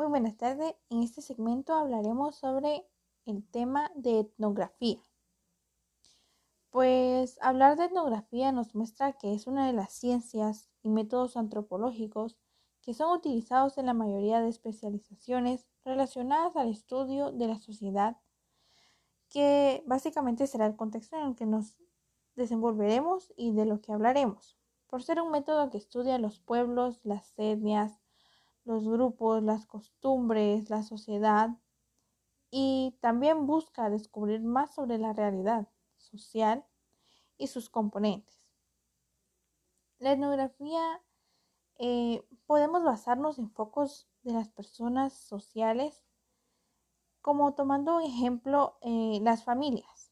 Muy buenas tardes. En este segmento hablaremos sobre el tema de etnografía. Pues hablar de etnografía nos muestra que es una de las ciencias y métodos antropológicos que son utilizados en la mayoría de especializaciones relacionadas al estudio de la sociedad, que básicamente será el contexto en el que nos desenvolveremos y de lo que hablaremos, por ser un método que estudia los pueblos, las etnias, los grupos, las costumbres, la sociedad y también busca descubrir más sobre la realidad social y sus componentes. La etnografía eh, podemos basarnos en focos de las personas sociales, como tomando ejemplo eh, las familias,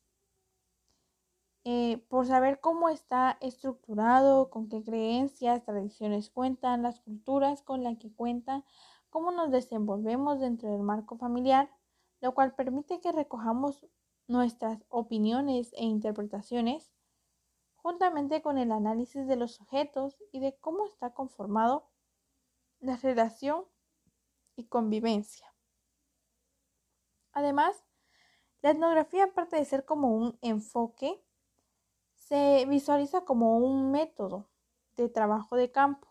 eh, por saber cómo está estructurado, con qué creencias, tradiciones cuentan, las culturas con las que cuentan, cómo nos desenvolvemos dentro del marco familiar, lo cual permite que recojamos nuestras opiniones e interpretaciones juntamente con el análisis de los sujetos y de cómo está conformado la relación y convivencia. Además, la etnografía, aparte de ser como un enfoque, se visualiza como un método de trabajo de campo.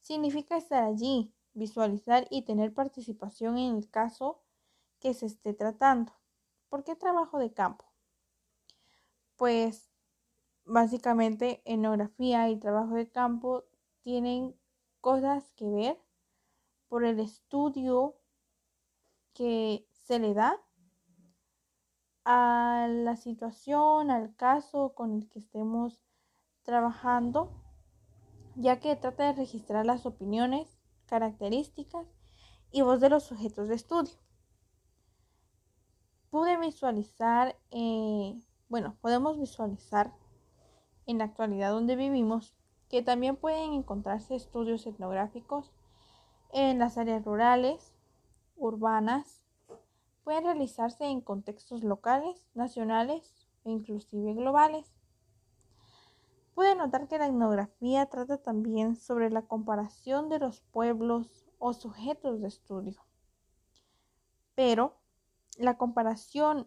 Significa estar allí, visualizar y tener participación en el caso que se esté tratando. ¿Por qué trabajo de campo? Pues básicamente etnografía y trabajo de campo tienen cosas que ver por el estudio que se le da a la situación, al caso con el que estemos trabajando, ya que trata de registrar las opiniones, características y voz de los sujetos de estudio. Pude visualizar, eh, bueno, podemos visualizar en la actualidad donde vivimos que también pueden encontrarse estudios etnográficos en las áreas rurales, urbanas, pueden realizarse en contextos locales, nacionales e inclusive globales. Puede notar que la etnografía trata también sobre la comparación de los pueblos o sujetos de estudio. Pero la comparación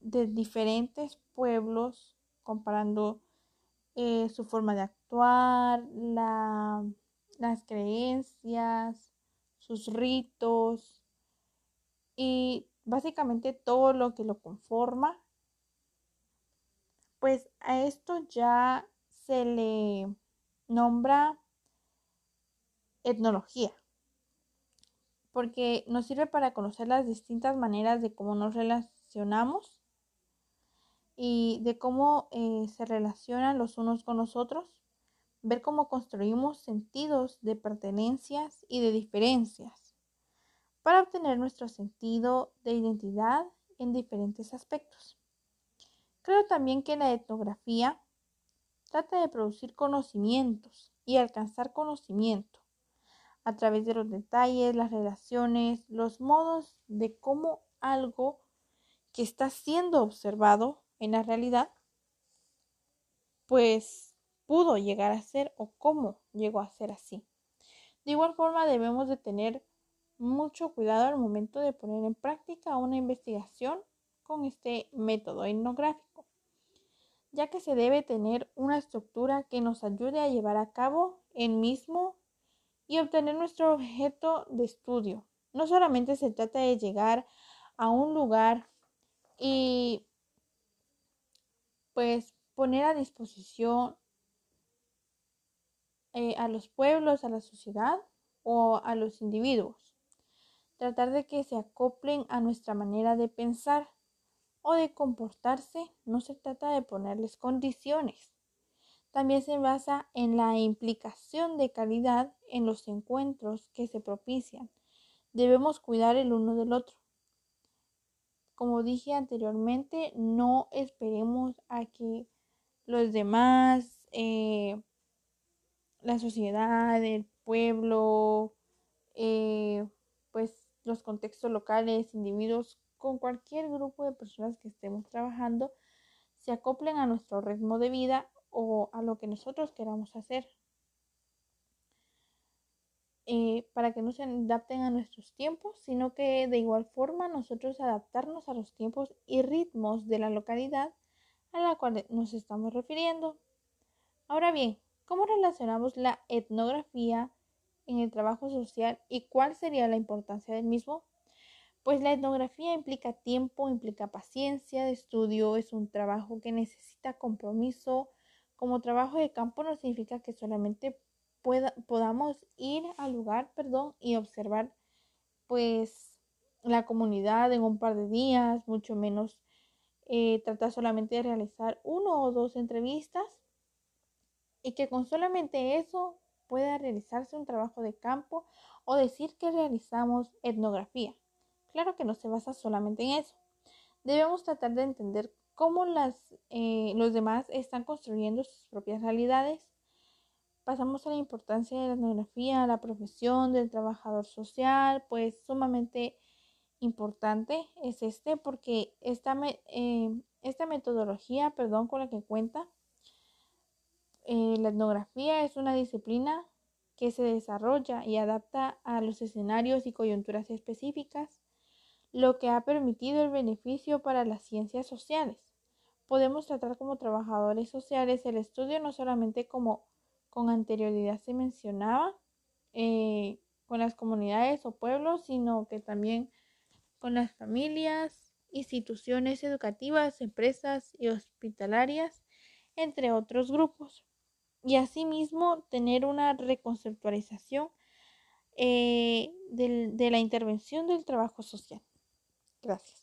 de diferentes pueblos, comparando eh, su forma de actuar, las creencias, sus ritos y básicamente todo lo que lo conforma, pues a esto ya se le nombra etnología, porque nos sirve para conocer las distintas maneras de cómo nos relacionamos y de cómo eh, se relacionan los unos con los otros, ver cómo construimos sentidos de pertenencias y de diferencias para obtener nuestro sentido de identidad en diferentes aspectos. Creo también que la etnografía trata de producir conocimientos y alcanzar conocimiento a través de los detalles, las relaciones, los modos de cómo algo que está siendo observado en la realidad, pues pudo llegar a ser o cómo llegó a ser así. De igual forma debemos de tener mucho cuidado al momento de poner en práctica una investigación con este método etnográfico, ya que se debe tener una estructura que nos ayude a llevar a cabo el mismo y obtener nuestro objeto de estudio. No solamente se trata de llegar a un lugar y pues poner a disposición eh, a los pueblos, a la sociedad o a los individuos. Tratar de que se acoplen a nuestra manera de pensar o de comportarse. No se trata de ponerles condiciones. También se basa en la implicación de calidad en los encuentros que se propician. Debemos cuidar el uno del otro. Como dije anteriormente, no esperemos a que los demás, eh, la sociedad, el pueblo, eh, pues los contextos locales, individuos, con cualquier grupo de personas que estemos trabajando, se acoplen a nuestro ritmo de vida o a lo que nosotros queramos hacer. eh, para que no se adapten a nuestros tiempos, sino que de igual forma nosotros adaptarnos a los tiempos y ritmos de la localidad a la cual nos estamos refiriendo. Ahora bien, ¿cómo relacionamos la etnografía en el trabajo social y cuál sería la importancia del mismo? Pues la etnografía implica tiempo, implica paciencia de estudio, es un trabajo que necesita compromiso. Como trabajo de campo no significa que solamente podamos ir al lugar, perdón, y observar pues la comunidad en un par de días, mucho menos eh, tratar solamente de realizar uno o dos entrevistas y que con solamente eso pueda realizarse un trabajo de campo o decir que realizamos etnografía. Claro que no se basa solamente en eso. Debemos tratar de entender cómo las, eh, los demás están construyendo sus propias realidades. Pasamos a la importancia de la etnografía, la profesión del trabajador social, pues sumamente importante es este porque esta, eh, esta metodología perdón, con la que cuenta eh, la etnografía es una disciplina que se desarrolla y adapta a los escenarios y coyunturas específicas lo que ha permitido el beneficio para las ciencias sociales. Podemos tratar como trabajadores sociales el estudio no solamente como con anterioridad se mencionaba, eh, con las comunidades o pueblos, sino que también con las familias, instituciones educativas, empresas y hospitalarias, entre otros grupos. Y asimismo tener una reconceptualización eh, de la intervención del trabajo social. Gracias.